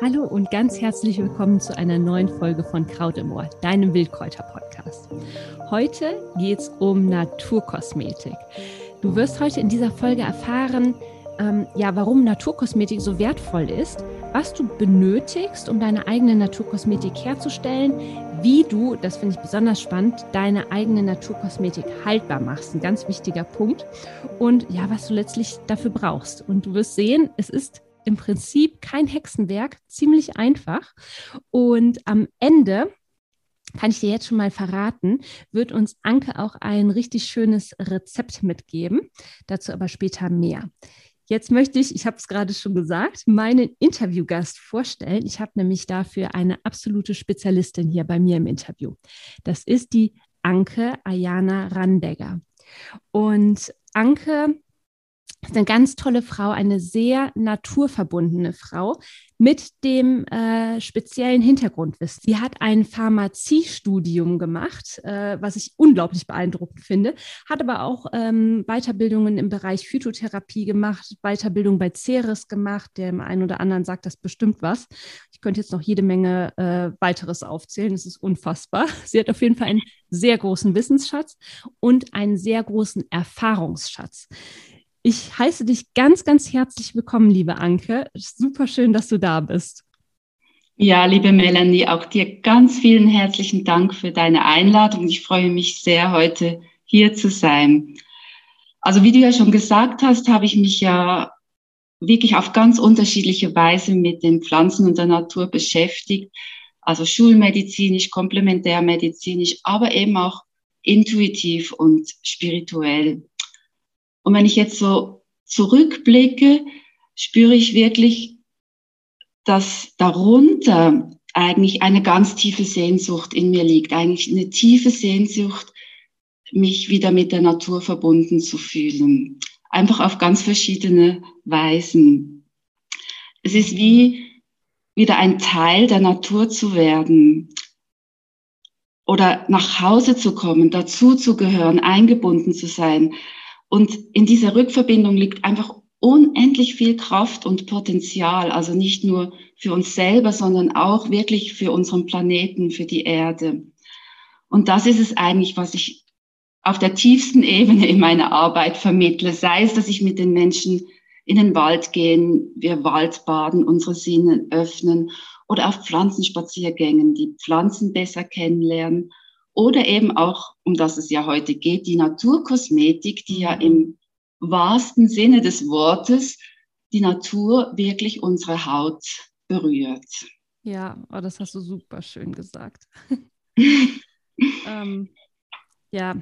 Hallo und ganz herzlich willkommen zu einer neuen Folge von Kraut im Ohr, deinem Wildkräuter-Podcast. Heute geht es um Naturkosmetik. Du wirst heute in dieser Folge erfahren, ähm, ja, warum Naturkosmetik so wertvoll ist, was du benötigst, um deine eigene Naturkosmetik herzustellen, wie du, das finde ich besonders spannend, deine eigene Naturkosmetik haltbar machst. Ein ganz wichtiger Punkt. Und ja, was du letztlich dafür brauchst. Und du wirst sehen, es ist im Prinzip kein Hexenwerk, ziemlich einfach. Und am Ende kann ich dir jetzt schon mal verraten, wird uns Anke auch ein richtig schönes Rezept mitgeben. Dazu aber später mehr. Jetzt möchte ich, ich habe es gerade schon gesagt, meinen Interviewgast vorstellen. Ich habe nämlich dafür eine absolute Spezialistin hier bei mir im Interview. Das ist die Anke Ayana Randegger. Und Anke ist eine ganz tolle Frau, eine sehr naturverbundene Frau mit dem äh, speziellen Hintergrundwissen. Sie hat ein Pharmaziestudium gemacht, äh, was ich unglaublich beeindruckend finde, hat aber auch ähm, Weiterbildungen im Bereich Phytotherapie gemacht, Weiterbildung bei Ceres gemacht. Dem einen oder anderen sagt das bestimmt was. Ich könnte jetzt noch jede Menge äh, weiteres aufzählen. Das ist unfassbar. Sie hat auf jeden Fall einen sehr großen Wissensschatz und einen sehr großen Erfahrungsschatz. Ich heiße dich ganz, ganz herzlich willkommen, liebe Anke. Super schön, dass du da bist. Ja, liebe Melanie, auch dir ganz vielen herzlichen Dank für deine Einladung. Ich freue mich sehr, heute hier zu sein. Also wie du ja schon gesagt hast, habe ich mich ja wirklich auf ganz unterschiedliche Weise mit den Pflanzen und der Natur beschäftigt. Also schulmedizinisch, komplementärmedizinisch, aber eben auch intuitiv und spirituell. Und wenn ich jetzt so zurückblicke, spüre ich wirklich, dass darunter eigentlich eine ganz tiefe Sehnsucht in mir liegt, eigentlich eine tiefe Sehnsucht, mich wieder mit der Natur verbunden zu fühlen. Einfach auf ganz verschiedene Weisen. Es ist wie wieder ein Teil der Natur zu werden oder nach Hause zu kommen, dazu zu gehören, eingebunden zu sein. Und in dieser Rückverbindung liegt einfach unendlich viel Kraft und Potenzial, also nicht nur für uns selber, sondern auch wirklich für unseren Planeten, für die Erde. Und das ist es eigentlich, was ich auf der tiefsten Ebene in meiner Arbeit vermittle, sei es, dass ich mit den Menschen in den Wald gehen, wir Waldbaden, unsere Sinne öffnen oder auf Pflanzenspaziergängen, die Pflanzen besser kennenlernen oder eben auch, um das es ja heute geht, die Naturkosmetik, die ja im wahrsten Sinne des Wortes die Natur wirklich unsere Haut berührt. Ja, oh, das hast du super schön gesagt. ähm, ja,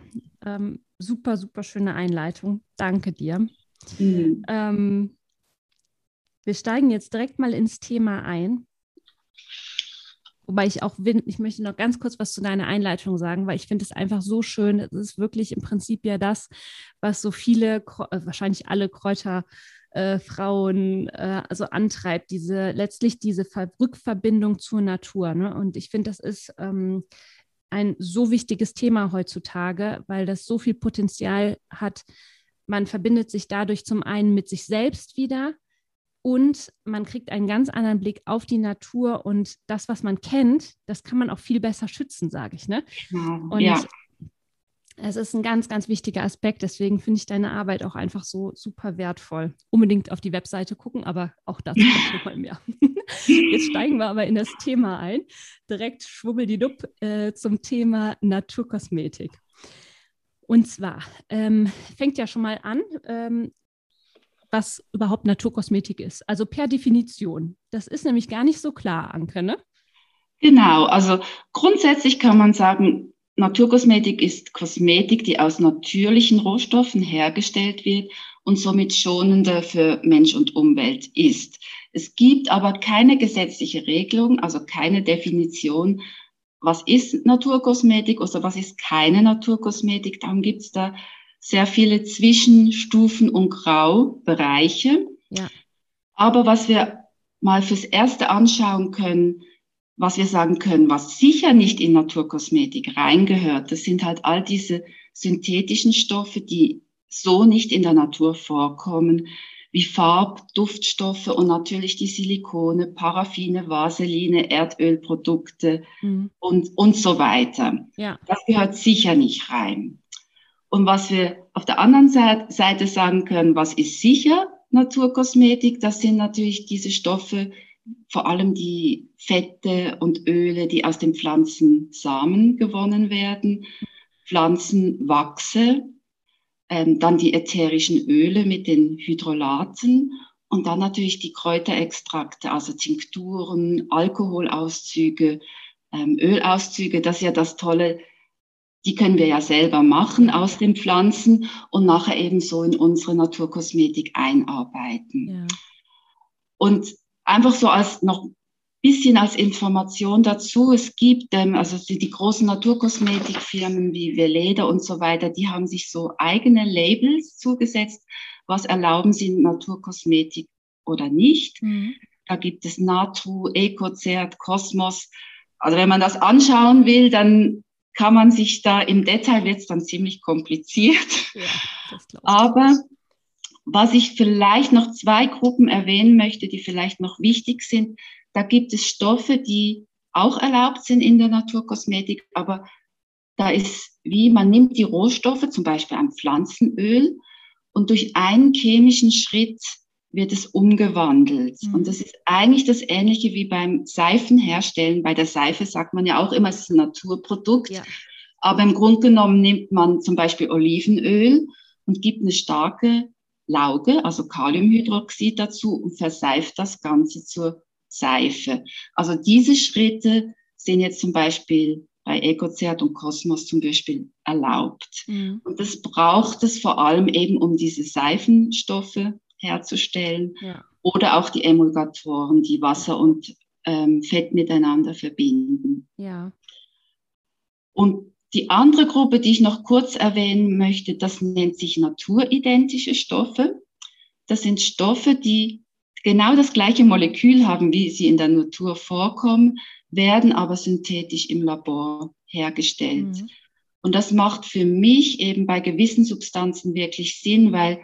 ähm, super, super schöne Einleitung. Danke dir. Mhm. Ähm, wir steigen jetzt direkt mal ins Thema ein. Wobei ich auch, ich möchte noch ganz kurz was zu deiner Einleitung sagen, weil ich finde es einfach so schön. Es ist wirklich im Prinzip ja das, was so viele, äh, wahrscheinlich alle Kräuterfrauen äh, also antreibt, diese letztlich diese Rückverbindung zur Natur. Ne? Und ich finde, das ist ähm, ein so wichtiges Thema heutzutage, weil das so viel Potenzial hat. Man verbindet sich dadurch zum einen mit sich selbst wieder, und man kriegt einen ganz anderen Blick auf die Natur und das, was man kennt, das kann man auch viel besser schützen, sage ich. Ne? Und ja. es ist ein ganz, ganz wichtiger Aspekt. Deswegen finde ich deine Arbeit auch einfach so super wertvoll. Unbedingt auf die Webseite gucken, aber auch dazu noch mal mehr. Jetzt steigen wir aber in das Thema ein. Direkt schwubbeldidupp äh, zum Thema Naturkosmetik. Und zwar ähm, fängt ja schon mal an. Ähm, was überhaupt Naturkosmetik ist. Also per Definition. Das ist nämlich gar nicht so klar, Anke, ne? Genau, also grundsätzlich kann man sagen, Naturkosmetik ist Kosmetik, die aus natürlichen Rohstoffen hergestellt wird und somit schonender für Mensch und Umwelt ist. Es gibt aber keine gesetzliche Regelung, also keine Definition, was ist Naturkosmetik oder was ist keine Naturkosmetik. Darum gibt es da sehr viele Zwischenstufen und Graubereiche. Ja. Aber was wir mal fürs Erste anschauen können, was wir sagen können, was sicher nicht in Naturkosmetik reingehört, das sind halt all diese synthetischen Stoffe, die so nicht in der Natur vorkommen, wie Farb, Duftstoffe und natürlich die Silikone, Paraffine, Vaseline, Erdölprodukte mhm. und, und so weiter. Ja. Das gehört sicher nicht rein. Und was wir auf der anderen Seite sagen können, was ist sicher Naturkosmetik, das sind natürlich diese Stoffe, vor allem die Fette und Öle, die aus den Pflanzensamen gewonnen werden, Pflanzenwachse, ähm, dann die ätherischen Öle mit den Hydrolaten und dann natürlich die Kräuterextrakte, also Tinkturen, Alkoholauszüge, ähm, Ölauszüge. Das ist ja das Tolle, die können wir ja selber machen aus den Pflanzen und nachher eben so in unsere Naturkosmetik einarbeiten. Ja. Und einfach so als noch bisschen als Information dazu. Es gibt, ähm, also die, die, großen Naturkosmetikfirmen wie Veleda und so weiter, die haben sich so eigene Labels zugesetzt. Was erlauben sie Naturkosmetik oder nicht? Mhm. Da gibt es Natu, EcoCert, Cosmos. Also wenn man das anschauen will, dann kann man sich da im Detail wird es dann ziemlich kompliziert. Ja, Aber was ich vielleicht noch zwei Gruppen erwähnen möchte, die vielleicht noch wichtig sind, da gibt es Stoffe, die auch erlaubt sind in der Naturkosmetik, aber da ist wie, man nimmt die Rohstoffe, zum Beispiel ein Pflanzenöl, und durch einen chemischen Schritt wird es umgewandelt. Mhm. Und das ist eigentlich das Ähnliche wie beim Seifenherstellen. Bei der Seife sagt man ja auch immer, es ist ein Naturprodukt. Ja. Aber im Grunde genommen nimmt man zum Beispiel Olivenöl und gibt eine starke Lauge, also Kaliumhydroxid dazu und verseift das Ganze zur Seife. Also diese Schritte sind jetzt zum Beispiel bei EcoCert und Cosmos zum Beispiel erlaubt. Mhm. Und das braucht es vor allem eben, um diese Seifenstoffe herzustellen ja. oder auch die Emulgatoren, die Wasser und ähm, Fett miteinander verbinden. Ja. Und die andere Gruppe, die ich noch kurz erwähnen möchte, das nennt sich naturidentische Stoffe. Das sind Stoffe, die genau das gleiche Molekül haben, wie sie in der Natur vorkommen, werden aber synthetisch im Labor hergestellt. Mhm. Und das macht für mich eben bei gewissen Substanzen wirklich Sinn, weil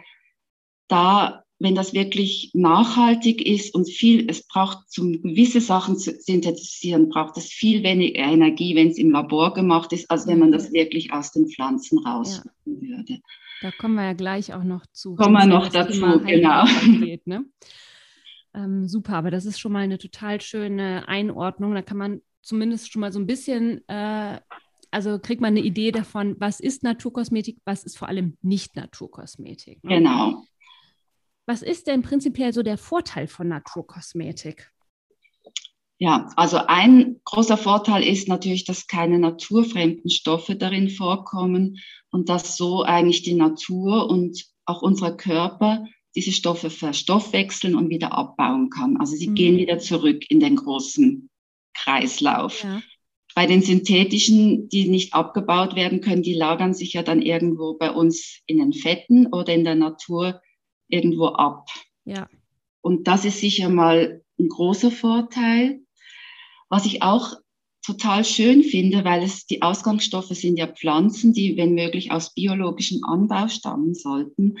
da, wenn das wirklich nachhaltig ist und viel, es braucht, um gewisse Sachen zu synthetisieren, braucht es viel weniger Energie, wenn es im Labor gemacht ist, als wenn man das wirklich aus den Pflanzen rausholen ja. würde. Da kommen wir ja gleich auch noch zu. Kommen wir noch dazu, genau. Geht, ne? Ähm, super, aber das ist schon mal eine total schöne Einordnung. Da kann man zumindest schon mal so ein bisschen, äh, also kriegt man eine Idee davon, was ist Naturkosmetik, was ist vor allem nicht Naturkosmetik. Ne? Genau. Was ist denn prinzipiell so der Vorteil von Naturkosmetik? Ja, also ein großer Vorteil ist natürlich, dass keine naturfremden Stoffe darin vorkommen und dass so eigentlich die Natur und auch unser Körper diese Stoffe verstoffwechseln und wieder abbauen kann. Also sie mhm. gehen wieder zurück in den großen Kreislauf. Ja. Bei den synthetischen, die nicht abgebaut werden können, die lagern sich ja dann irgendwo bei uns in den Fetten oder in der Natur irgendwo ab. Ja. Und das ist sicher mal ein großer Vorteil. Was ich auch total schön finde, weil es die Ausgangsstoffe sind ja Pflanzen, die wenn möglich aus biologischem Anbau stammen sollten.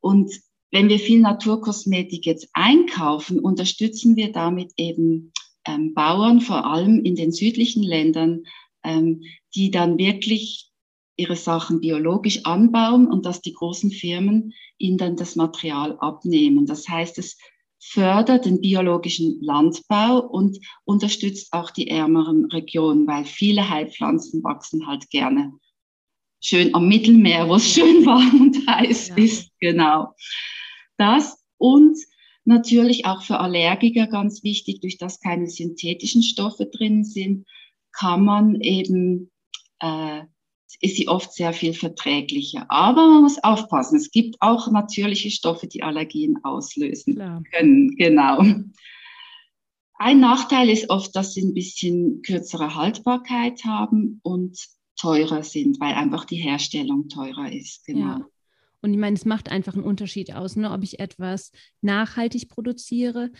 Und wenn wir viel Naturkosmetik jetzt einkaufen, unterstützen wir damit eben ähm, Bauern, vor allem in den südlichen Ländern, ähm, die dann wirklich ihre Sachen biologisch anbauen und dass die großen Firmen ihnen dann das Material abnehmen. Das heißt, es fördert den biologischen Landbau und unterstützt auch die ärmeren Regionen, weil viele Heilpflanzen wachsen halt gerne schön am Mittelmeer, wo es schön warm und heiß ja. ist. Genau das und natürlich auch für Allergiker ganz wichtig, durch das keine synthetischen Stoffe drin sind, kann man eben, äh, ist sie oft sehr viel verträglicher. Aber man muss aufpassen, es gibt auch natürliche Stoffe, die Allergien auslösen Klar. können. Genau. Ein Nachteil ist oft, dass sie ein bisschen kürzere Haltbarkeit haben und teurer sind, weil einfach die Herstellung teurer ist. Genau. Ja. Und ich meine, es macht einfach einen Unterschied aus, ne? ob ich etwas nachhaltig produziere,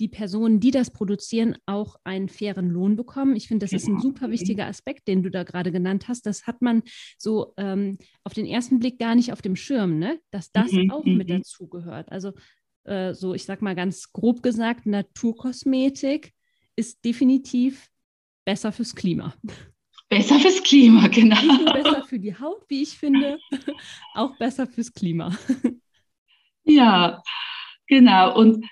die Personen, die das produzieren, auch einen fairen Lohn bekommen. Ich finde, das ist ein genau. super wichtiger Aspekt, den du da gerade genannt hast. Das hat man so ähm, auf den ersten Blick gar nicht auf dem Schirm, ne? dass das mhm, auch mit mhm. dazugehört. Also äh, so ich sag mal ganz grob gesagt, Naturkosmetik ist definitiv besser fürs Klima. Besser fürs Klima, genau. Nicht nur besser für die Haut, wie ich finde, auch besser fürs Klima. Ja, genau. Und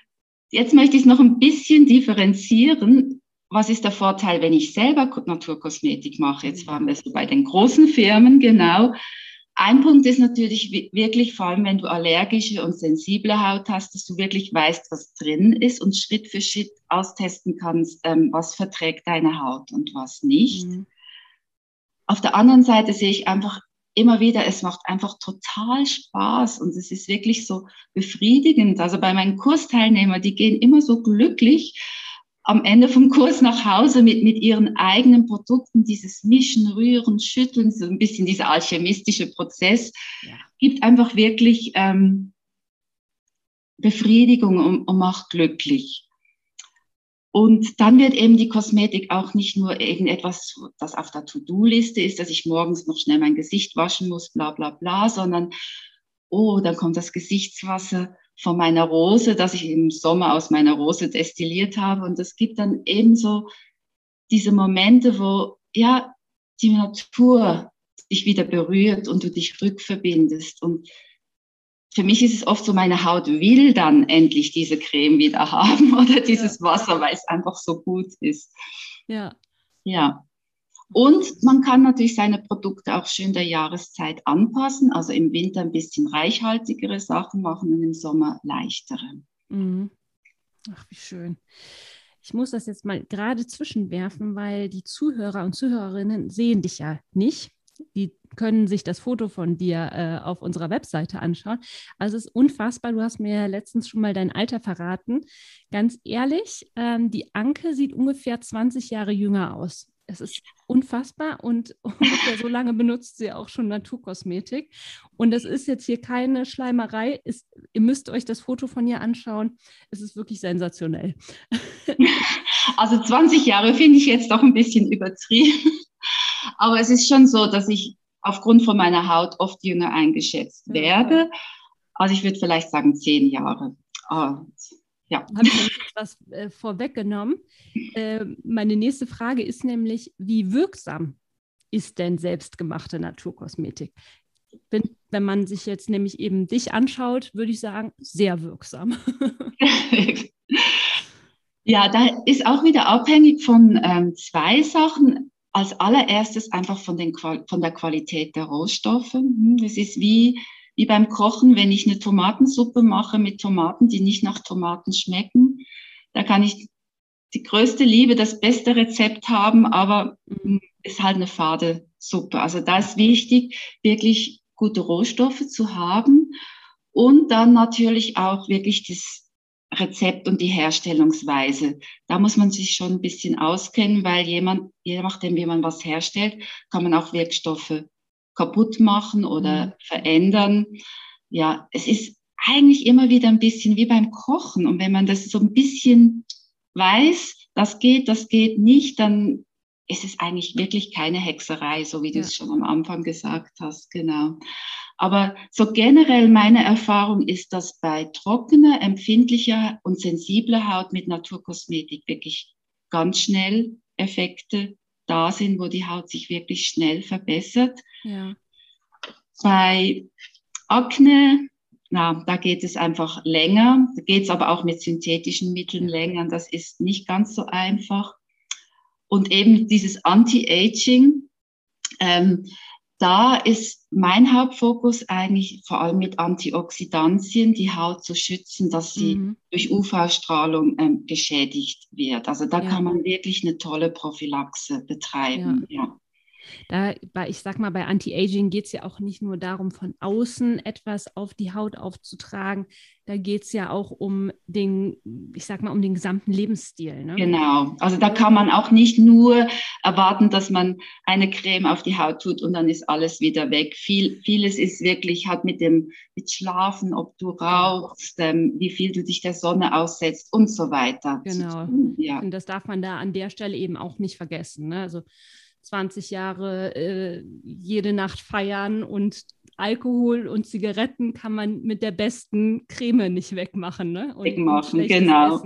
jetzt möchte ich es noch ein bisschen differenzieren. Was ist der Vorteil, wenn ich selber Naturkosmetik mache? Jetzt waren wir so bei den großen Firmen, genau. Ein Punkt ist natürlich wirklich, vor allem wenn du allergische und sensible Haut hast, dass du wirklich weißt, was drin ist und Schritt für Schritt austesten kannst, ähm, was verträgt deine Haut und was nicht. Mhm. Auf der anderen Seite sehe ich einfach immer wieder, es macht einfach total Spaß und es ist wirklich so befriedigend. Also bei meinen Kursteilnehmern, die gehen immer so glücklich am Ende vom Kurs nach Hause mit, mit ihren eigenen Produkten, dieses Mischen, Rühren, Schütteln, so ein bisschen dieser alchemistische Prozess, ja. gibt einfach wirklich ähm, Befriedigung und, und macht glücklich. Und dann wird eben die Kosmetik auch nicht nur irgendetwas, das auf der To-Do-Liste ist, dass ich morgens noch schnell mein Gesicht waschen muss, bla bla bla, sondern, oh, dann kommt das Gesichtswasser von meiner Rose, das ich im Sommer aus meiner Rose destilliert habe. Und das gibt dann ebenso diese Momente, wo ja die Natur dich wieder berührt und du dich rückverbindest. Und für mich ist es oft so, meine Haut will dann endlich diese Creme wieder haben oder dieses ja. Wasser, weil es einfach so gut ist. Ja. Ja. Und man kann natürlich seine Produkte auch schön der Jahreszeit anpassen. Also im Winter ein bisschen reichhaltigere Sachen machen und im Sommer leichtere. Mhm. Ach, wie schön. Ich muss das jetzt mal gerade zwischenwerfen, weil die Zuhörer und Zuhörerinnen sehen dich ja nicht. Die können sich das Foto von dir äh, auf unserer Webseite anschauen. Also es ist unfassbar. Du hast mir letztens schon mal dein Alter verraten. Ganz ehrlich, ähm, die Anke sieht ungefähr 20 Jahre jünger aus es ist unfassbar und ungefähr so lange benutzt sie auch schon Naturkosmetik. Und es ist jetzt hier keine Schleimerei. Ist, ihr müsst euch das Foto von ihr anschauen. Es ist wirklich sensationell. Also 20 Jahre finde ich jetzt doch ein bisschen übertrieben. Aber es ist schon so, dass ich aufgrund von meiner Haut oft jünger eingeschätzt werde. Also ich würde vielleicht sagen zehn Jahre. Und ja. Habe ich etwas äh, vorweggenommen. Äh, meine nächste Frage ist nämlich, wie wirksam ist denn selbstgemachte Naturkosmetik? Wenn, wenn man sich jetzt nämlich eben dich anschaut, würde ich sagen, sehr wirksam. ja, da ist auch wieder abhängig von ähm, zwei Sachen. Als allererstes einfach von, den, von der Qualität der Rohstoffe. Hm, das ist wie wie beim Kochen, wenn ich eine Tomatensuppe mache mit Tomaten, die nicht nach Tomaten schmecken. Da kann ich die größte Liebe, das beste Rezept haben, aber mm, ist halt eine fade Suppe. Also da ist wichtig, wirklich gute Rohstoffe zu haben und dann natürlich auch wirklich das Rezept und die Herstellungsweise. Da muss man sich schon ein bisschen auskennen, weil jemand, je nachdem, wie man was herstellt, kann man auch Wirkstoffe kaputt machen oder mhm. verändern. Ja, es ist eigentlich immer wieder ein bisschen wie beim Kochen. Und wenn man das so ein bisschen weiß, das geht, das geht nicht, dann ist es eigentlich wirklich keine Hexerei, so wie du ja. es schon am Anfang gesagt hast, genau. Aber so generell meine Erfahrung ist, dass bei trockener, empfindlicher und sensibler Haut mit Naturkosmetik wirklich ganz schnell Effekte da sind, wo die Haut sich wirklich schnell verbessert. Ja. Bei Akne, na, da geht es einfach länger. Da geht es aber auch mit synthetischen Mitteln länger. Das ist nicht ganz so einfach. Und eben dieses Anti-Aging, ähm, da ist mein Hauptfokus eigentlich vor allem mit Antioxidantien die Haut zu schützen, dass sie mhm. durch UV-Strahlung ähm, geschädigt wird. Also da ja. kann man wirklich eine tolle Prophylaxe betreiben. Ja. ja. Da, bei, ich sag mal, bei Anti-Aging geht es ja auch nicht nur darum, von außen etwas auf die Haut aufzutragen. Da geht es ja auch um den, ich sag mal, um den gesamten Lebensstil. Ne? Genau. Also da kann man auch nicht nur erwarten, dass man eine Creme auf die Haut tut und dann ist alles wieder weg. Viel, vieles ist wirklich, hat mit dem, mit Schlafen, ob du rauchst, ähm, wie viel du dich der Sonne aussetzt und so weiter. Genau. Ja. Und das darf man da an der Stelle eben auch nicht vergessen. Ne? Also 20 Jahre äh, jede Nacht feiern und Alkohol und Zigaretten kann man mit der besten Creme nicht wegmachen. Ne? Und, wegmachen, genau.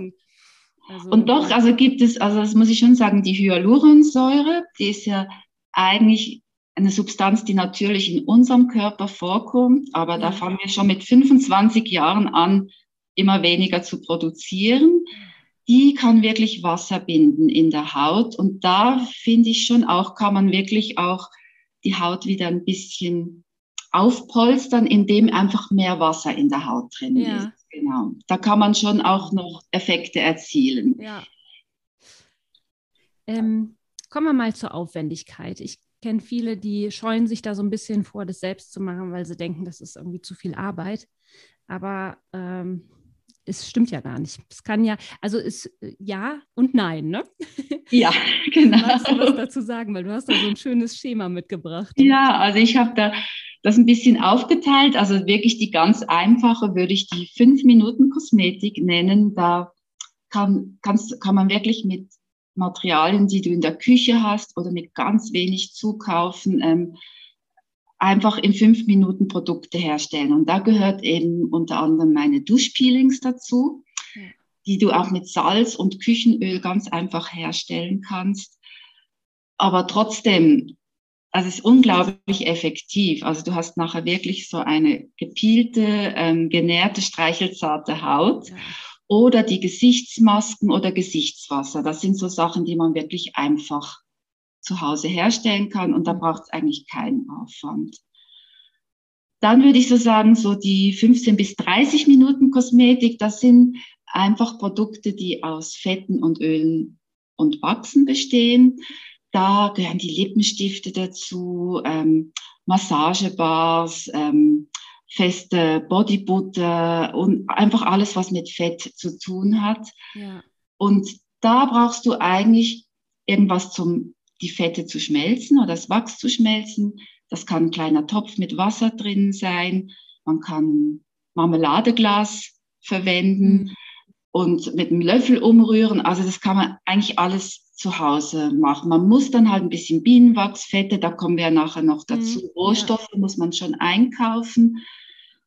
Also, und doch, also gibt es, also das muss ich schon sagen, die Hyaluronsäure, die ist ja eigentlich eine Substanz, die natürlich in unserem Körper vorkommt, aber ja. da fangen wir schon mit 25 Jahren an, immer weniger zu produzieren. Die kann wirklich Wasser binden in der Haut und da finde ich schon auch, kann man wirklich auch die Haut wieder ein bisschen aufpolstern, indem einfach mehr Wasser in der Haut drin ja. ist. Genau. Da kann man schon auch noch Effekte erzielen. Ja. Ähm, kommen wir mal zur Aufwendigkeit. Ich kenne viele, die scheuen sich da so ein bisschen vor, das selbst zu machen, weil sie denken, das ist irgendwie zu viel Arbeit. Aber ähm, es stimmt ja gar nicht. Es kann ja, also ist äh, ja und nein, ne? Ja, genau. Magst du was dazu sagen, weil du hast da so ein schönes Schema mitgebracht. Ja, also ich habe da das ein bisschen aufgeteilt. Also wirklich die ganz einfache würde ich die fünf Minuten Kosmetik nennen. Da kann, kannst, kann man wirklich mit Materialien, die du in der Küche hast oder mit ganz wenig zukaufen, ähm, einfach in fünf Minuten Produkte herstellen. Und da gehört eben unter anderem meine Duschpeelings dazu, ja. die du auch mit Salz und Küchenöl ganz einfach herstellen kannst. Aber trotzdem, also es ist unglaublich effektiv. Also du hast nachher wirklich so eine gepielte, ähm, genährte, streichelzarte Haut. Ja. Oder die Gesichtsmasken oder Gesichtswasser. Das sind so Sachen, die man wirklich einfach zu Hause herstellen kann und da braucht es eigentlich keinen Aufwand. Dann würde ich so sagen, so die 15 bis 30 Minuten Kosmetik, das sind einfach Produkte, die aus Fetten und Ölen und Wachsen bestehen. Da gehören die Lippenstifte dazu, ähm, Massagebars, ähm, feste Bodybutter und einfach alles, was mit Fett zu tun hat. Ja. Und da brauchst du eigentlich irgendwas zum die Fette zu schmelzen oder das Wachs zu schmelzen. Das kann ein kleiner Topf mit Wasser drin sein. Man kann Marmeladeglas verwenden mhm. und mit einem Löffel umrühren. Also das kann man eigentlich alles zu Hause machen. Man muss dann halt ein bisschen Bienenwachs, Fette, da kommen wir ja nachher noch dazu. Mhm, Rohstoffe ja. muss man schon einkaufen.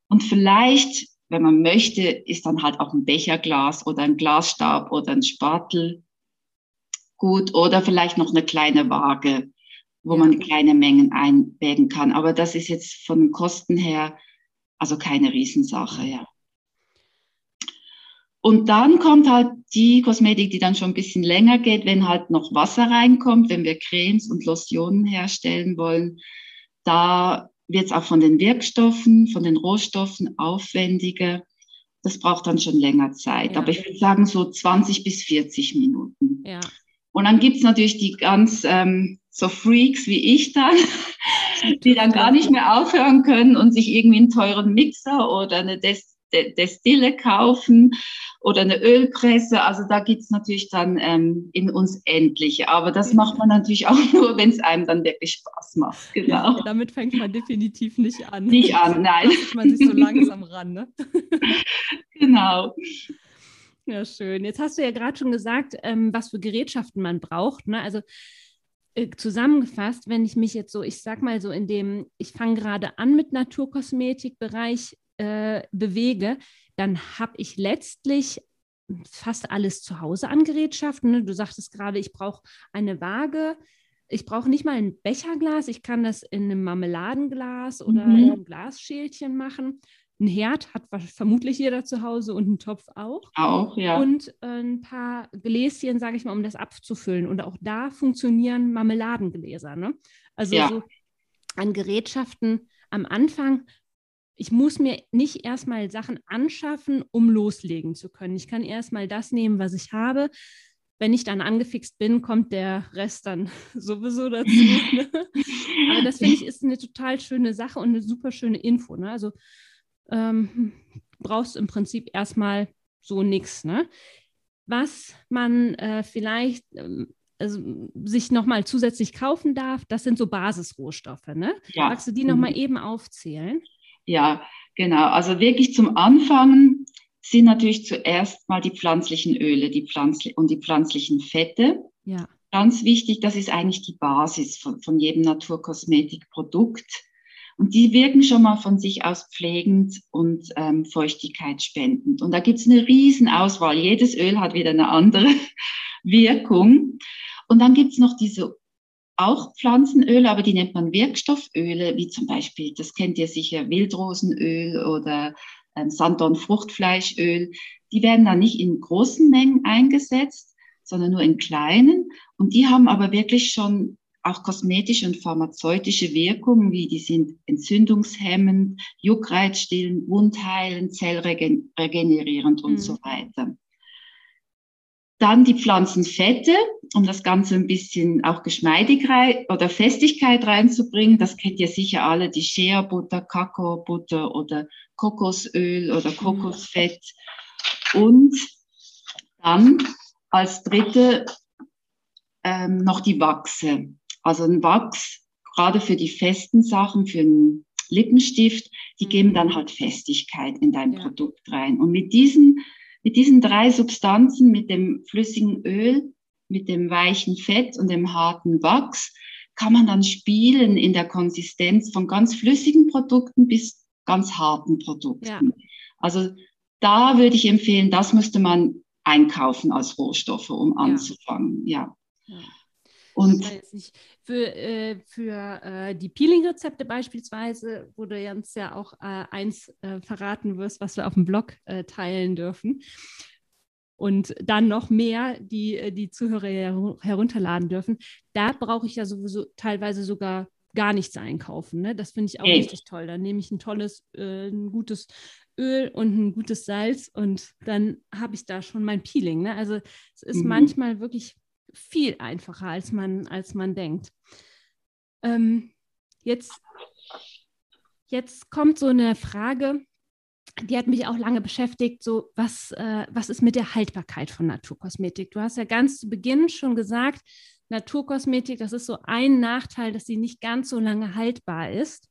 Und vielleicht, wenn man möchte, ist dann halt auch ein Becherglas oder ein Glasstab oder ein Spatel gut oder vielleicht noch eine kleine Waage, wo man kleine Mengen einwägen kann. Aber das ist jetzt von den Kosten her also keine Riesensache, ja. Und dann kommt halt die Kosmetik, die dann schon ein bisschen länger geht, wenn halt noch Wasser reinkommt, wenn wir Cremes und Lotionen herstellen wollen. Da wird es auch von den Wirkstoffen, von den Rohstoffen aufwendiger. Das braucht dann schon länger Zeit. Ja. Aber ich würde sagen so 20 bis 40 Minuten. Ja. Und dann gibt's natürlich die ganz ähm, so Freaks wie ich dann, die dann gar nicht mehr aufhören können und sich irgendwie einen teuren Mixer oder eine Des Destille kaufen oder eine Ölpresse. Also da gibt's natürlich dann ähm, in uns endliche. Aber das macht man natürlich auch nur, wenn es einem dann wirklich Spaß macht. Genau. Ja, damit fängt man definitiv nicht an. Nicht an, nein. Da man sich so langsam ran. Ne? genau. Ja, schön. Jetzt hast du ja gerade schon gesagt, ähm, was für Gerätschaften man braucht. Ne? Also äh, zusammengefasst, wenn ich mich jetzt so, ich sag mal so in dem, ich fange gerade an mit Naturkosmetikbereich äh, bewege, dann habe ich letztlich fast alles zu Hause an Gerätschaften. Ne? Du sagtest gerade, ich brauche eine Waage. Ich brauche nicht mal ein Becherglas, ich kann das in einem Marmeladenglas oder mhm. einem Glasschälchen machen. Ein Herd hat vermutlich jeder zu Hause und einen Topf auch. Auch, ja. Und äh, ein paar Gläschen, sage ich mal, um das abzufüllen. Und auch da funktionieren Marmeladengläser. Ne? Also ja. so an Gerätschaften am Anfang. Ich muss mir nicht erstmal Sachen anschaffen, um loslegen zu können. Ich kann erstmal das nehmen, was ich habe. Wenn ich dann angefixt bin, kommt der Rest dann sowieso dazu. Ne? Aber das finde ich ist eine total schöne Sache und eine super schöne Info. Ne? Also ähm, brauchst im Prinzip erstmal so nichts. Ne? Was man äh, vielleicht ähm, also, sich nochmal zusätzlich kaufen darf, das sind so Basisrohstoffe. Ne? Ja. Magst du die nochmal mhm. eben aufzählen? Ja, genau. Also wirklich zum Anfang sind natürlich zuerst mal die pflanzlichen Öle die Pflanzli und die pflanzlichen Fette. Ja. Ganz wichtig, das ist eigentlich die Basis von, von jedem Naturkosmetikprodukt. Und die wirken schon mal von sich aus pflegend und ähm, feuchtigkeitsspendend. Und da gibt's eine riesen Auswahl. Jedes Öl hat wieder eine andere Wirkung. Und dann gibt's noch diese auch Pflanzenöle, aber die nennt man Wirkstofföle, wie zum Beispiel, das kennt ihr sicher, Wildrosenöl oder ähm, Sanddorn-Fruchtfleischöl. Die werden dann nicht in großen Mengen eingesetzt, sondern nur in kleinen. Und die haben aber wirklich schon auch kosmetische und pharmazeutische Wirkungen, wie die sind entzündungshemmend, juckreizstillend, wundheilend, zellregenerierend und mhm. so weiter. Dann die Pflanzenfette, um das Ganze ein bisschen auch geschmeidig rein oder Festigkeit reinzubringen. Das kennt ihr sicher alle, die Shea-Butter, Kakaobutter oder Kokosöl oder mhm. Kokosfett. Und dann als dritte ähm, noch die Wachse. Also ein Wachs, gerade für die festen Sachen, für einen Lippenstift, die geben dann halt Festigkeit in dein ja. Produkt rein. Und mit diesen, mit diesen drei Substanzen, mit dem flüssigen Öl, mit dem weichen Fett und dem harten Wachs, kann man dann spielen in der Konsistenz von ganz flüssigen Produkten bis ganz harten Produkten. Ja. Also da würde ich empfehlen, das müsste man einkaufen als Rohstoffe, um anzufangen. Ja. ja. Und für, äh, für äh, die Peeling-Rezepte beispielsweise, wo du uns ja auch äh, eins äh, verraten wirst, was wir auf dem Blog äh, teilen dürfen. Und dann noch mehr, die äh, die Zuhörer her herunterladen dürfen. Da brauche ich ja sowieso teilweise sogar gar nichts einkaufen. Ne? Das finde ich auch hey. richtig toll. Dann nehme ich ein tolles, ein gutes Öl und ein gutes Salz und dann habe ich da schon mein Peeling. Ne? Also es ist mhm. manchmal wirklich viel einfacher, als man, als man denkt. Ähm, jetzt, jetzt kommt so eine Frage, die hat mich auch lange beschäftigt, so was, äh, was ist mit der Haltbarkeit von Naturkosmetik? Du hast ja ganz zu Beginn schon gesagt, Naturkosmetik, das ist so ein Nachteil, dass sie nicht ganz so lange haltbar ist.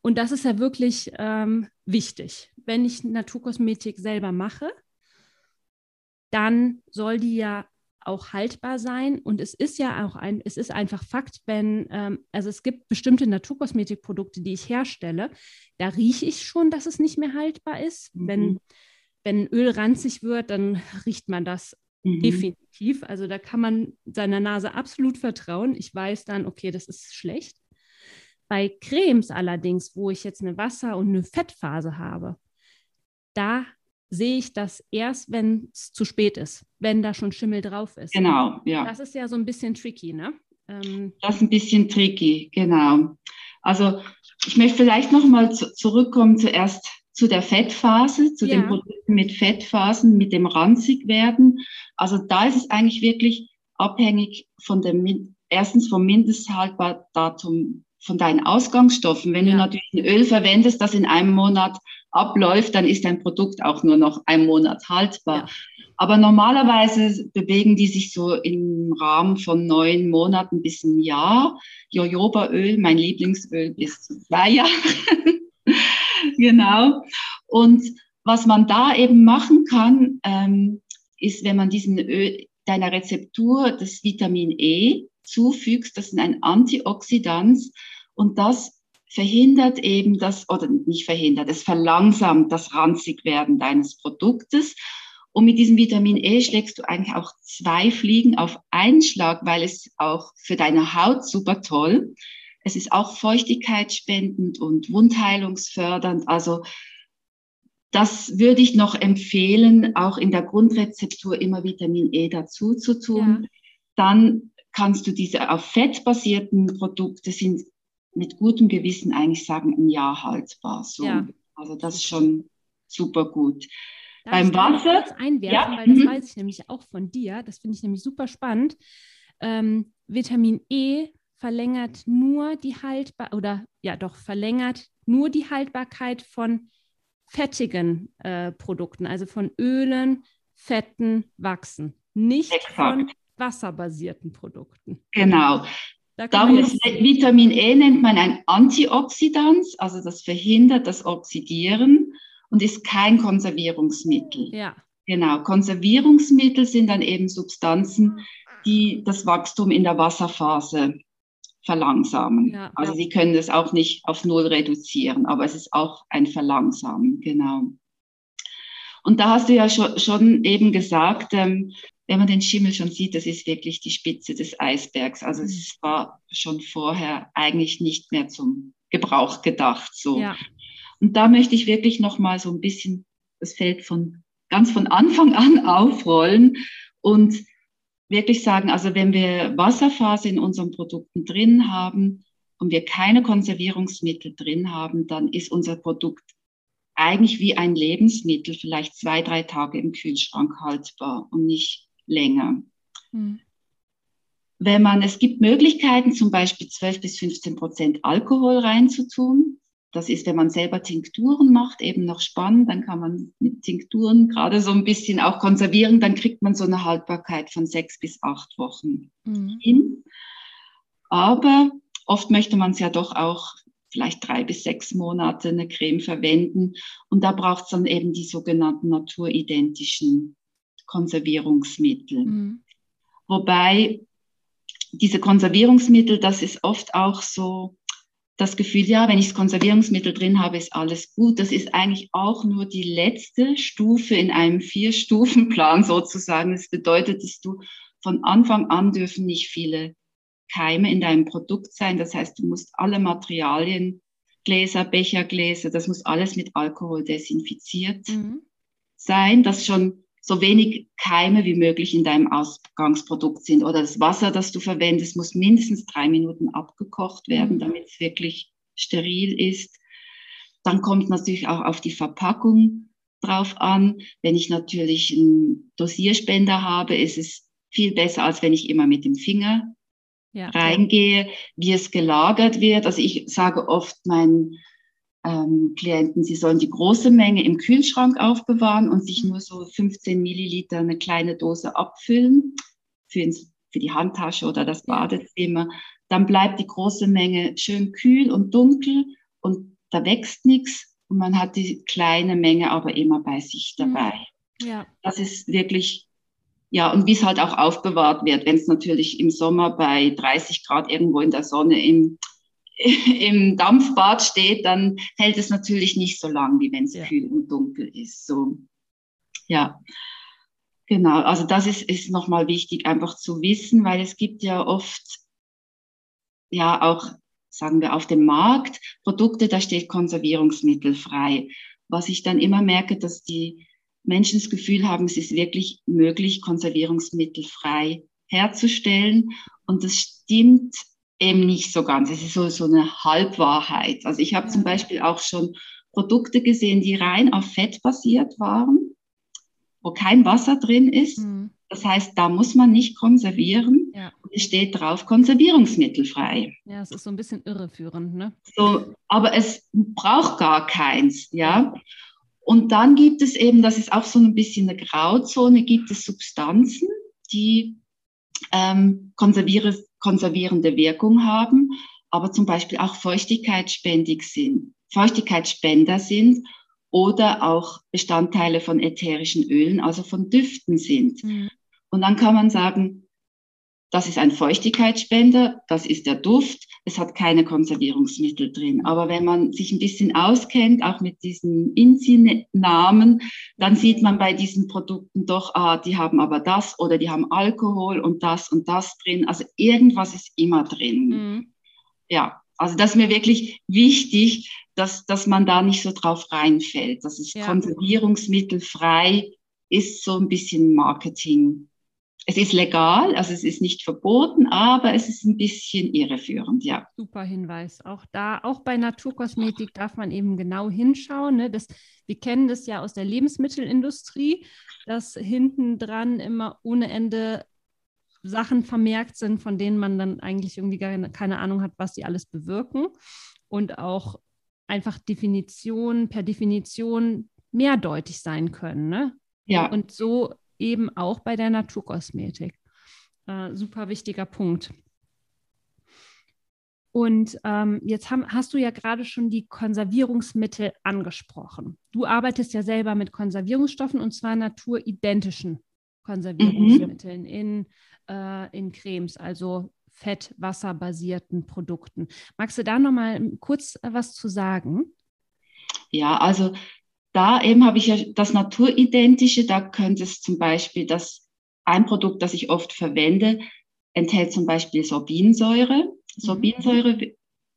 Und das ist ja wirklich ähm, wichtig. Wenn ich Naturkosmetik selber mache, dann soll die ja auch haltbar sein. Und es ist ja auch ein, es ist einfach Fakt, wenn, ähm, also es gibt bestimmte Naturkosmetikprodukte, die ich herstelle, da rieche ich schon, dass es nicht mehr haltbar ist. Mhm. Wenn, wenn Öl ranzig wird, dann riecht man das mhm. definitiv. Also da kann man seiner Nase absolut vertrauen. Ich weiß dann, okay, das ist schlecht. Bei Cremes allerdings, wo ich jetzt eine Wasser- und eine Fettphase habe, da sehe ich das erst, wenn es zu spät ist, wenn da schon Schimmel drauf ist. Genau, ja. Das ist ja so ein bisschen tricky, ne? Ähm, das ist ein bisschen tricky, genau. Also ich möchte vielleicht nochmal zu, zurückkommen zuerst zu der Fettphase, zu ja. den Produkten mit Fettphasen, mit dem ranzig werden. Also da ist es eigentlich wirklich abhängig von dem, erstens vom Mindesthaltbardatum von deinen Ausgangsstoffen. Wenn ja. du natürlich ein Öl verwendest, das in einem Monat abläuft, dann ist dein Produkt auch nur noch einen Monat haltbar. Ja. Aber normalerweise bewegen die sich so im Rahmen von neun Monaten bis ein Jahr. Jojobaöl, mein Lieblingsöl, bis zu zwei Jahre. genau. Und was man da eben machen kann, ähm, ist, wenn man diesen Öl, deiner Rezeptur das Vitamin E zufügst, das ist ein Antioxidant und das verhindert eben das, oder nicht verhindert, es verlangsamt das Ranzigwerden deines Produktes. Und mit diesem Vitamin E schlägst du eigentlich auch zwei Fliegen auf einen Schlag, weil es auch für deine Haut super toll. Es ist auch feuchtigkeitsspendend und wundheilungsfördernd. Also das würde ich noch empfehlen, auch in der Grundrezeptur immer Vitamin E dazu zu tun. Ja. Dann kannst du diese auf Fett basierten Produkte sind mit gutem Gewissen eigentlich sagen, ein Jahr haltbar. So. Ja. Also das ist schon super gut. Darf Beim Wasser. Kurz einwerfen, ja? weil das mhm. weiß ich nämlich auch von dir. Das finde ich nämlich super spannend. Ähm, Vitamin E verlängert nur die Haltbarkeit oder ja doch verlängert nur die Haltbarkeit von fettigen äh, Produkten, also von Ölen, Fetten, Wachsen, nicht Exakt. von wasserbasierten Produkten. Genau. Da Darum ist Vitamin E nennt man ein Antioxidant, also das verhindert das Oxidieren und ist kein Konservierungsmittel. Ja. Genau. Konservierungsmittel sind dann eben Substanzen, die das Wachstum in der Wasserphase verlangsamen. Ja, also ja. sie können es auch nicht auf Null reduzieren, aber es ist auch ein Verlangsamen, genau. Und da hast du ja schon, schon eben gesagt, ähm, wenn man den Schimmel schon sieht, das ist wirklich die Spitze des Eisbergs. Also mhm. es war schon vorher eigentlich nicht mehr zum Gebrauch gedacht. So. Ja. Und da möchte ich wirklich noch mal so ein bisschen das Feld von ganz von Anfang an aufrollen und wirklich sagen, also wenn wir Wasserphase in unseren Produkten drin haben und wir keine Konservierungsmittel drin haben, dann ist unser Produkt eigentlich wie ein Lebensmittel, vielleicht zwei, drei Tage im Kühlschrank haltbar und nicht länger. Hm. Wenn man, es gibt Möglichkeiten, zum Beispiel 12 bis 15 Prozent Alkohol reinzutun. Das ist, wenn man selber Tinkturen macht, eben noch spannend. Dann kann man mit Tinkturen gerade so ein bisschen auch konservieren. Dann kriegt man so eine Haltbarkeit von sechs bis acht Wochen mhm. hin. Aber oft möchte man es ja doch auch vielleicht drei bis sechs Monate eine Creme verwenden. Und da braucht es dann eben die sogenannten naturidentischen Konservierungsmittel. Mhm. Wobei diese Konservierungsmittel, das ist oft auch so das Gefühl, ja, wenn ich das Konservierungsmittel drin habe, ist alles gut. Das ist eigentlich auch nur die letzte Stufe in einem Vier-Stufen-Plan sozusagen. Das bedeutet, dass du von Anfang an dürfen nicht viele Keime in deinem Produkt sein. Das heißt, du musst alle Materialien, Gläser, Bechergläser, das muss alles mit Alkohol desinfiziert mhm. sein, dass schon so wenig Keime wie möglich in deinem Ausgangsprodukt sind. Oder das Wasser, das du verwendest, muss mindestens drei Minuten abgekocht werden, mhm. damit es wirklich steril ist. Dann kommt natürlich auch auf die Verpackung drauf an. Wenn ich natürlich einen Dosierspender habe, ist es viel besser, als wenn ich immer mit dem Finger ja, reingehe, wie es gelagert wird. Also ich sage oft meinen ähm, Klienten, sie sollen die große Menge im Kühlschrank aufbewahren und sich nur so 15 Milliliter eine kleine Dose abfüllen für, ins, für die Handtasche oder das Badezimmer. Dann bleibt die große Menge schön kühl und dunkel und da wächst nichts und man hat die kleine Menge aber immer bei sich mhm. dabei. Ja. Das ist wirklich, ja, und wie es halt auch aufbewahrt wird, wenn es natürlich im Sommer bei 30 Grad irgendwo in der Sonne im im Dampfbad steht, dann hält es natürlich nicht so lang, wie wenn es ja. kühl und dunkel ist. So, ja. Genau, also das ist, ist nochmal wichtig, einfach zu wissen, weil es gibt ja oft, ja auch, sagen wir, auf dem Markt Produkte, da steht Konservierungsmittel frei. Was ich dann immer merke, dass die Menschen das Gefühl haben, es ist wirklich möglich, Konservierungsmittel frei herzustellen. Und das stimmt eben nicht so ganz. Es ist so, so eine Halbwahrheit. Also ich habe zum Beispiel auch schon Produkte gesehen, die rein auf Fett basiert waren, wo kein Wasser drin ist. Mhm. Das heißt, da muss man nicht konservieren. Ja. Es steht drauf konservierungsmittelfrei. Ja, es ist so ein bisschen irreführend, ne? So, aber es braucht gar keins, ja. Und dann gibt es eben, das ist auch so ein bisschen eine Grauzone, gibt es Substanzen, die ähm, konservieren konservierende Wirkung haben, aber zum Beispiel auch feuchtigkeitsspendig sind, Feuchtigkeitsspender sind oder auch Bestandteile von ätherischen Ölen, also von Düften sind. Mhm. Und dann kann man sagen, das ist ein Feuchtigkeitsspender, das ist der Duft, es hat keine Konservierungsmittel drin. Aber wenn man sich ein bisschen auskennt, auch mit diesen INSI-Namen, dann sieht man bei diesen Produkten doch, ah, die haben aber das oder die haben Alkohol und das und das drin. Also irgendwas ist immer drin. Mhm. Ja, also das ist mir wirklich wichtig, dass, dass man da nicht so drauf reinfällt. Das ist ja. konservierungsmittelfrei, ist so ein bisschen Marketing es ist legal, also es ist nicht verboten, aber es ist ein bisschen irreführend, ja. Super Hinweis. Auch da, auch bei Naturkosmetik darf man eben genau hinschauen. Ne? Das, wir kennen das ja aus der Lebensmittelindustrie, dass hinten dran immer ohne Ende Sachen vermerkt sind, von denen man dann eigentlich irgendwie gar keine Ahnung hat, was sie alles bewirken. Und auch einfach Definitionen per Definition mehrdeutig sein können. Ne? Ja. Und so eben auch bei der Naturkosmetik. Äh, super wichtiger Punkt. Und ähm, jetzt haben, hast du ja gerade schon die Konservierungsmittel angesprochen. Du arbeitest ja selber mit Konservierungsstoffen und zwar naturidentischen Konservierungsmitteln mhm. in, äh, in Cremes, also fett-wasserbasierten Produkten. Magst du da noch mal kurz was zu sagen? Ja, also da eben habe ich ja das Naturidentische, da könnte es zum Beispiel das ein Produkt, das ich oft verwende, enthält zum Beispiel Sorbinsäure. Mhm. Sorbinsäure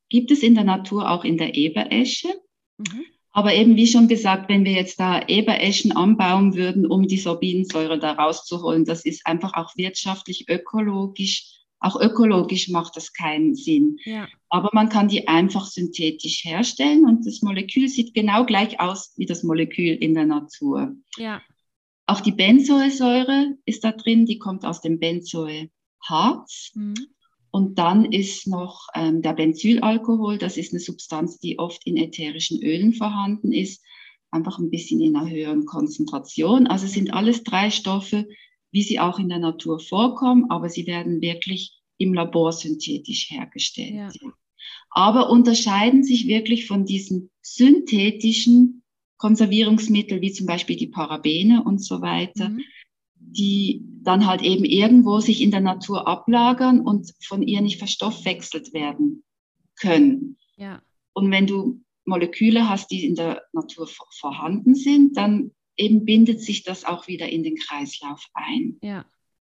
gibt es in der Natur auch in der Eberesche. Mhm. Aber eben wie schon gesagt, wenn wir jetzt da Ebereschen anbauen würden, um die Sorbinsäure da rauszuholen, das ist einfach auch wirtschaftlich, ökologisch auch ökologisch macht das keinen Sinn. Ja. Aber man kann die einfach synthetisch herstellen und das Molekül sieht genau gleich aus wie das Molekül in der Natur. Ja. Auch die Benzoesäure ist da drin, die kommt aus dem Benzoeharz. Mhm. Und dann ist noch ähm, der Benzylalkohol, das ist eine Substanz, die oft in ätherischen Ölen vorhanden ist, einfach ein bisschen in einer höheren Konzentration. Also sind alles drei Stoffe, wie sie auch in der Natur vorkommen, aber sie werden wirklich im Labor synthetisch hergestellt. Ja. Aber unterscheiden sich wirklich von diesen synthetischen Konservierungsmitteln, wie zum Beispiel die Parabene und so weiter, mhm. die dann halt eben irgendwo sich in der Natur ablagern und von ihr nicht verstoffwechselt werden können. Ja. Und wenn du Moleküle hast, die in der Natur vorhanden sind, dann eben bindet sich das auch wieder in den Kreislauf ein. Ja,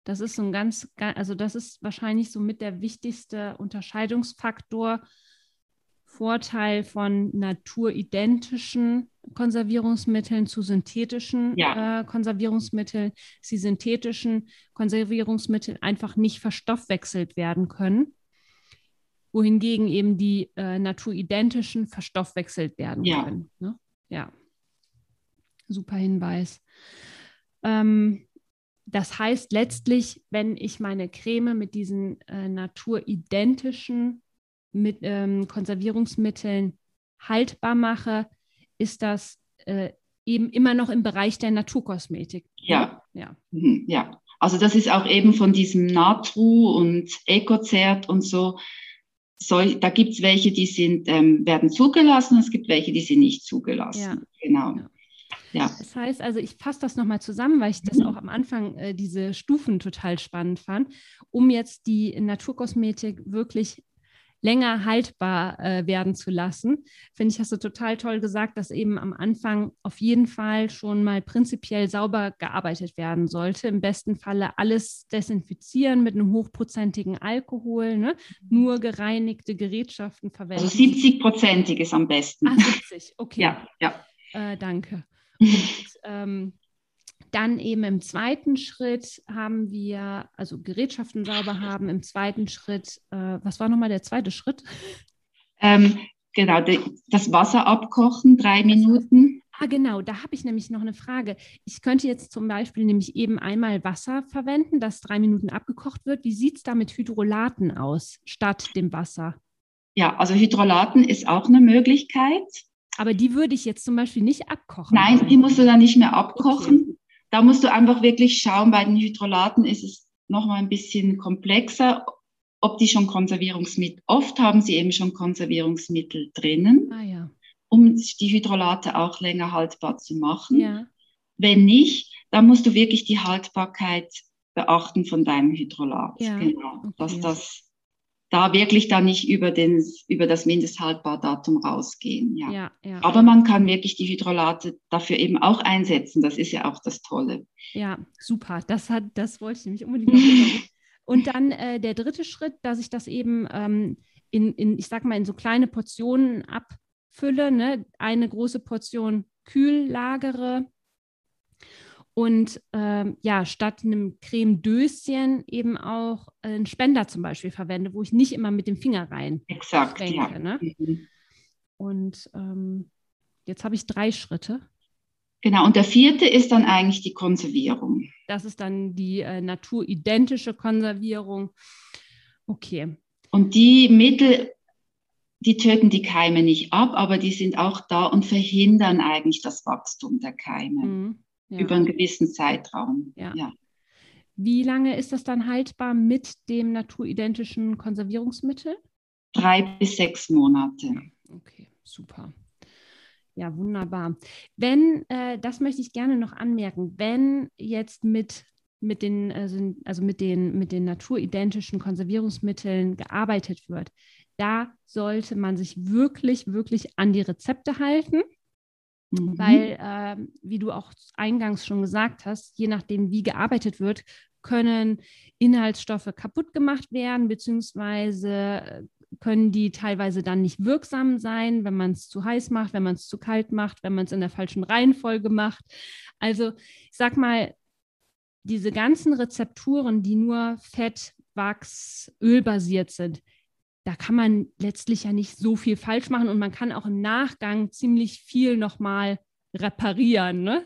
das ist so ein ganz, also das ist wahrscheinlich so mit der wichtigste Unterscheidungsfaktor, Vorteil von naturidentischen Konservierungsmitteln zu synthetischen ja. äh, Konservierungsmitteln, dass die synthetischen Konservierungsmittel einfach nicht verstoffwechselt werden können, wohingegen eben die äh, naturidentischen verstoffwechselt werden ja. können. Ne? Ja super Hinweis. Ähm, das heißt letztlich, wenn ich meine Creme mit diesen äh, naturidentischen mit, ähm, Konservierungsmitteln haltbar mache, ist das äh, eben immer noch im Bereich der Naturkosmetik. Ja. Ja. Mhm, ja. Also das ist auch eben von diesem Natru und Ecozert und so. so da gibt es welche, die sind, ähm, werden zugelassen, es gibt welche, die sind nicht zugelassen. Ja. Genau. Ja. Ja. Das heißt also, ich fasse das nochmal zusammen, weil ich das auch am Anfang äh, diese Stufen total spannend fand, um jetzt die Naturkosmetik wirklich länger haltbar äh, werden zu lassen. Finde ich, hast du total toll gesagt, dass eben am Anfang auf jeden Fall schon mal prinzipiell sauber gearbeitet werden sollte. Im besten Falle alles desinfizieren mit einem hochprozentigen Alkohol, ne? nur gereinigte Gerätschaften verwenden. Also 70-prozentig ist am besten. Ah, 70, okay. Ja, ja. Äh, danke. Und ähm, dann eben im zweiten Schritt haben wir, also Gerätschaften sauber haben, im zweiten Schritt, äh, was war nochmal der zweite Schritt? Ähm, genau, das Wasser abkochen, drei Minuten. Ah, genau, da habe ich nämlich noch eine Frage. Ich könnte jetzt zum Beispiel nämlich eben einmal Wasser verwenden, das drei Minuten abgekocht wird. Wie sieht es da mit Hydrolaten aus, statt dem Wasser? Ja, also Hydrolaten ist auch eine Möglichkeit. Aber die würde ich jetzt zum Beispiel nicht abkochen. Nein, die musst du dann nicht mehr abkochen. Okay. Da musst du einfach wirklich schauen, bei den Hydrolaten ist es nochmal ein bisschen komplexer, ob die schon Konservierungsmittel, oft haben sie eben schon Konservierungsmittel drinnen, ah, ja. um die Hydrolate auch länger haltbar zu machen. Ja. Wenn nicht, dann musst du wirklich die Haltbarkeit beachten von deinem Hydrolat. Ja. Genau, okay. dass das da wirklich dann nicht über, den, über das Mindesthaltbardatum rausgehen. Ja. Ja, ja. Aber man kann wirklich die Hydrolate dafür eben auch einsetzen. Das ist ja auch das Tolle. Ja, super. Das, hat, das wollte ich nämlich unbedingt Und dann äh, der dritte Schritt, dass ich das eben ähm, in, in, ich sag mal, in so kleine Portionen abfülle. Ne? Eine große Portion kühl lagere und ähm, ja, statt einem Cremedöschen eben auch einen Spender zum Beispiel verwende, wo ich nicht immer mit dem Finger rein Exakt, denke, ja. Ne? Mhm. Und ähm, jetzt habe ich drei Schritte. Genau, und der vierte ist dann eigentlich die Konservierung. Das ist dann die äh, naturidentische Konservierung. Okay. Und die Mittel, die töten die Keime nicht ab, aber die sind auch da und verhindern eigentlich das Wachstum der Keime. Mhm ja. über einen gewissen Zeitraum. Ja. ja. Wie lange ist das dann haltbar mit dem naturidentischen Konservierungsmittel? Drei bis sechs Monate. Okay, super. Ja, wunderbar. Wenn, äh, das möchte ich gerne noch anmerken, wenn jetzt mit mit den, also, also mit den, mit den naturidentischen Konservierungsmitteln gearbeitet wird, da sollte man sich wirklich, wirklich an die Rezepte halten. Mhm. Weil, äh, wie du auch eingangs schon gesagt hast, je nachdem, wie gearbeitet wird, können Inhaltsstoffe kaputt gemacht werden, beziehungsweise äh, können die teilweise dann nicht wirksam sein, wenn man es zu heiß macht, wenn man es zu kalt macht, wenn man es in der falschen Reihenfolge macht. Also ich sag mal, diese ganzen Rezepturen, die nur Fett, Wachs, Öl basiert sind, da kann man letztlich ja nicht so viel falsch machen und man kann auch im Nachgang ziemlich viel nochmal reparieren. Ne?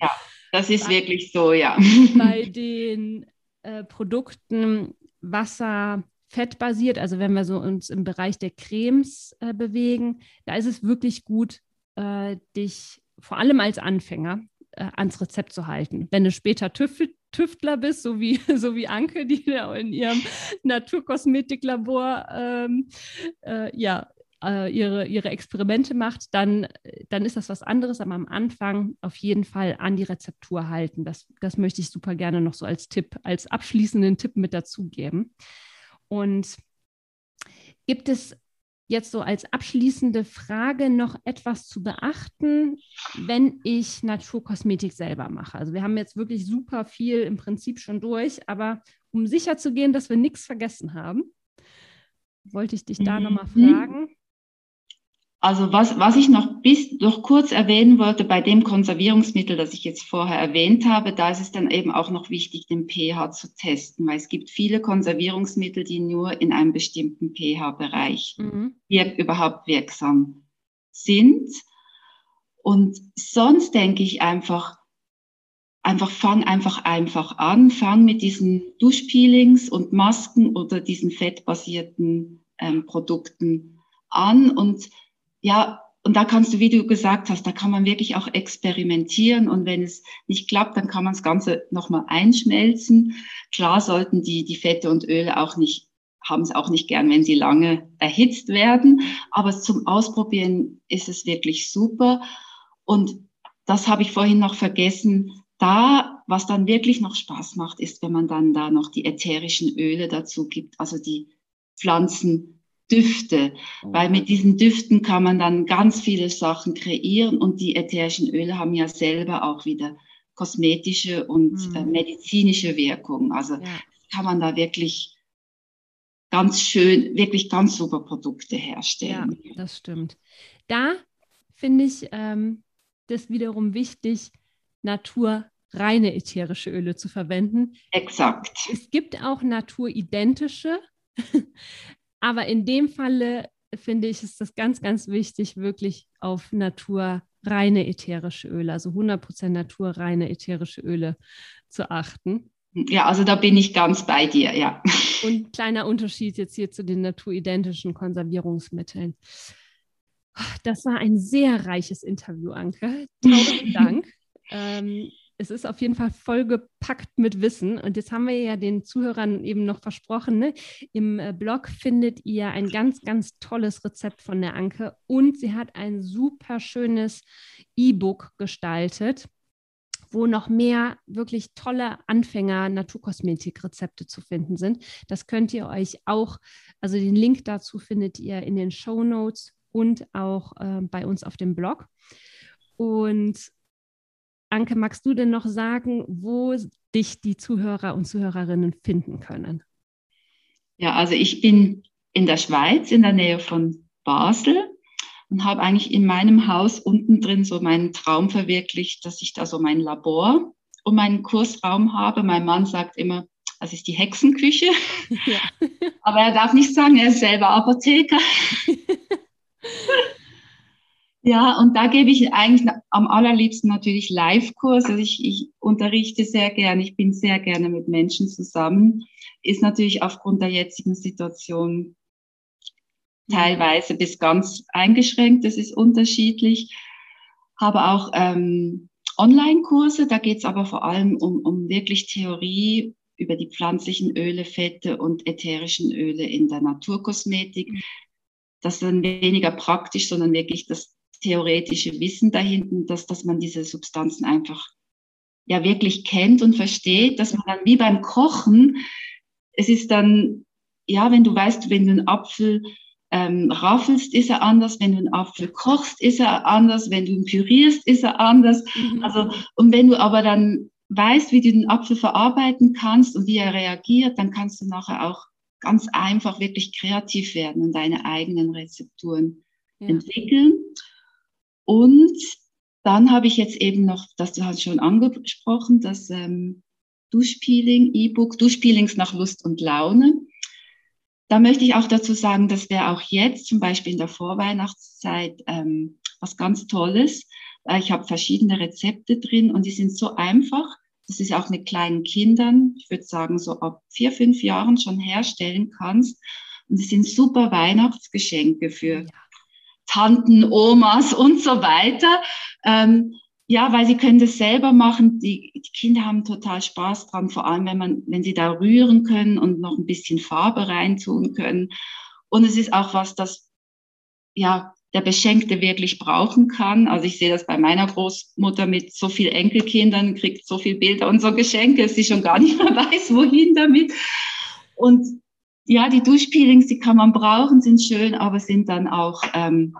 Ja, das ist bei, wirklich so, ja. Bei den äh, Produkten Wasser, Fett basiert, also wenn wir so uns im Bereich der Cremes äh, bewegen, da ist es wirklich gut, äh, dich vor allem als Anfänger äh, ans Rezept zu halten. Wenn du später tüftelt, Tüftler bist, so wie, so wie Anke, die da in ihrem Naturkosmetiklabor ähm, äh, ja, äh, ihre, ihre Experimente macht, dann, dann ist das was anderes. Aber am Anfang auf jeden Fall an die Rezeptur halten. Das, das möchte ich super gerne noch so als Tipp, als abschließenden Tipp mit dazugeben. Und gibt es jetzt so als abschließende Frage noch etwas zu beachten, wenn ich Naturkosmetik selber mache? Also wir haben jetzt wirklich super viel im Prinzip schon durch, aber um sicher zu gehen, dass wir nichts vergessen haben, wollte ich dich da mhm. nochmal fragen. Also was, was ich noch bis noch kurz erwähnen wollte bei dem Konservierungsmittel, das ich jetzt vorher erwähnt habe, da ist es dann eben auch noch wichtig, den pH zu testen, weil es gibt viele Konservierungsmittel, die nur in einem bestimmten pH-Bereich mhm. wirk überhaupt wirksam sind. Und sonst denke ich einfach, einfach fang einfach einfach an, fang mit diesen Duschpeelings und Masken oder diesen fettbasierten ähm, Produkten an und ja, und da kannst du, wie du gesagt hast, da kann man wirklich auch experimentieren und wenn es nicht klappt, dann kann man das Ganze nochmal einschmelzen. Klar sollten die, die Fette und Öle auch nicht, haben es auch nicht gern, wenn sie lange erhitzt werden, aber zum Ausprobieren ist es wirklich super. Und das habe ich vorhin noch vergessen. Da, was dann wirklich noch Spaß macht, ist, wenn man dann da noch die ätherischen Öle dazu gibt, also die Pflanzen Düfte, weil mit diesen Düften kann man dann ganz viele Sachen kreieren und die ätherischen Öle haben ja selber auch wieder kosmetische und mhm. äh, medizinische Wirkung. Also ja. kann man da wirklich ganz schön, wirklich ganz super Produkte herstellen. Ja, das stimmt. Da finde ich ähm, das wiederum wichtig, naturreine ätherische Öle zu verwenden. Exakt. Es gibt auch naturidentische, aber in dem Falle finde ich, ist das ganz, ganz wichtig, wirklich auf naturreine ätherische Öle, also 100% naturreine ätherische Öle zu achten. Ja, also da bin ich ganz bei dir, ja. Und kleiner Unterschied jetzt hier zu den naturidentischen Konservierungsmitteln. Das war ein sehr reiches Interview, Anke. Tausend Dank. ähm, es ist auf jeden Fall vollgepackt mit Wissen. Und jetzt haben wir ja den Zuhörern eben noch versprochen, ne? im äh, Blog findet ihr ein ganz, ganz tolles Rezept von der Anke und sie hat ein super schönes E-Book gestaltet wo noch mehr wirklich tolle Anfänger Naturkosmetik-Rezepte zu finden sind. Das könnt ihr euch auch, also den Link dazu findet ihr in den Show Notes und auch äh, bei uns auf dem Blog. Und Anke, magst du denn noch sagen, wo dich die Zuhörer und Zuhörerinnen finden können? Ja, also ich bin in der Schweiz, in der Nähe von Basel und habe eigentlich in meinem Haus unten drin so meinen Traum verwirklicht, dass ich da so mein Labor und meinen Kursraum habe. Mein Mann sagt immer, das ist die Hexenküche. Ja. Aber er darf nicht sagen, er ist selber Apotheker. Ja, und da gebe ich eigentlich am allerliebsten natürlich Live-Kurs. Also ich, ich unterrichte sehr gerne, ich bin sehr gerne mit Menschen zusammen. Ist natürlich aufgrund der jetzigen Situation teilweise bis ganz eingeschränkt, das ist unterschiedlich. Habe auch ähm, Online-Kurse, da geht es aber vor allem um, um wirklich Theorie über die pflanzlichen Öle, Fette und ätherischen Öle in der Naturkosmetik. Mhm. Das ist dann weniger praktisch, sondern wirklich das theoretische Wissen dahinten, dass, dass man diese Substanzen einfach ja wirklich kennt und versteht, dass man dann wie beim Kochen, es ist dann, ja, wenn du weißt, wenn du einen Apfel ähm, raffelst, ist er anders, wenn du einen Apfel kochst, ist er anders, wenn du ihn pürierst, ist er anders. Mhm. Also, und wenn du aber dann weißt, wie du den Apfel verarbeiten kannst und wie er reagiert, dann kannst du nachher auch ganz einfach wirklich kreativ werden und deine eigenen Rezepturen ja. entwickeln. Und dann habe ich jetzt eben noch, das du hast schon angesprochen, das ähm, Duschpeeling, E-Book, Duschpeelings nach Lust und Laune. Da möchte ich auch dazu sagen, das wäre auch jetzt zum Beispiel in der Vorweihnachtszeit ähm, was ganz Tolles. Ich habe verschiedene Rezepte drin und die sind so einfach, das ist auch mit kleinen Kindern, ich würde sagen so ab vier, fünf Jahren schon herstellen kannst. Und es sind super Weihnachtsgeschenke für ja. Tanten, Omas und so weiter. Ähm, ja, weil sie können das selber machen. Die, die, Kinder haben total Spaß dran, vor allem wenn man, wenn sie da rühren können und noch ein bisschen Farbe reintun können. Und es ist auch was, das ja der Beschenkte wirklich brauchen kann. Also ich sehe das bei meiner Großmutter mit so viel Enkelkindern, kriegt so viel Bilder und so Geschenke, dass sie schon gar nicht mehr weiß, wohin damit. Und ja, die Duschpeelings, die kann man brauchen, sind schön, aber sind dann auch ähm,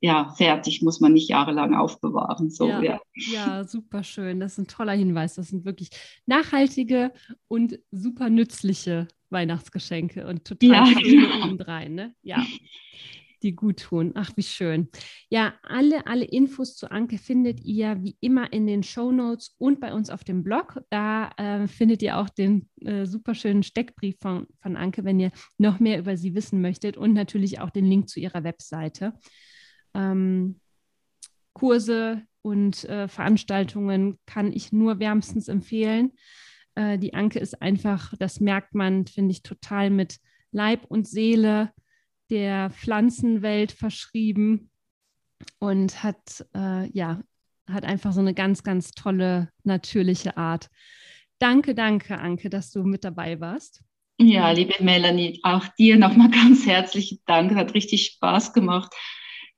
ja, fertig, muss man nicht jahrelang aufbewahren. So, ja, ja. ja, super schön. Das ist ein toller Hinweis. Das sind wirklich nachhaltige und super nützliche Weihnachtsgeschenke und total ja, genau. obendrein. Ne? Ja die gut tun. Ach, wie schön. Ja, alle, alle Infos zu Anke findet ihr wie immer in den Show Notes und bei uns auf dem Blog. Da äh, findet ihr auch den äh, super schönen Steckbrief von, von Anke, wenn ihr noch mehr über sie wissen möchtet und natürlich auch den Link zu ihrer Webseite. Ähm, Kurse und äh, Veranstaltungen kann ich nur wärmstens empfehlen. Äh, die Anke ist einfach, das merkt man, finde ich, total mit Leib und Seele der Pflanzenwelt verschrieben und hat, äh, ja, hat einfach so eine ganz, ganz tolle, natürliche Art. Danke, danke, Anke, dass du mit dabei warst. Ja, liebe Melanie, auch dir nochmal ganz herzlichen Dank. Hat richtig Spaß gemacht,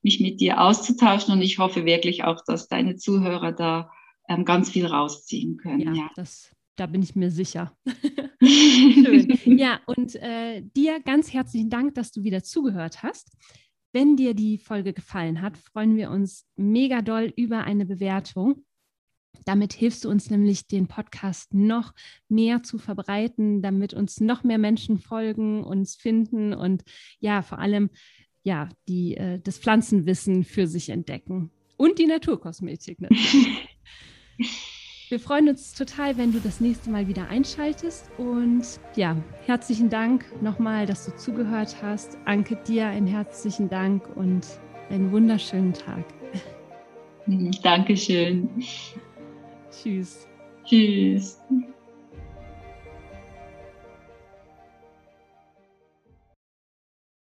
mich mit dir auszutauschen und ich hoffe wirklich auch, dass deine Zuhörer da ähm, ganz viel rausziehen können. Ja, ja. das da bin ich mir sicher. Schön. Ja, und äh, dir ganz herzlichen Dank, dass du wieder zugehört hast. Wenn dir die Folge gefallen hat, freuen wir uns mega doll über eine Bewertung. Damit hilfst du uns nämlich, den Podcast noch mehr zu verbreiten, damit uns noch mehr Menschen folgen, uns finden und ja, vor allem ja, die, äh, das Pflanzenwissen für sich entdecken. Und die Naturkosmetik natürlich. Wir freuen uns total, wenn du das nächste Mal wieder einschaltest. Und ja, herzlichen Dank nochmal, dass du zugehört hast. Anke, dir einen herzlichen Dank und einen wunderschönen Tag. Dankeschön. Tschüss. Tschüss.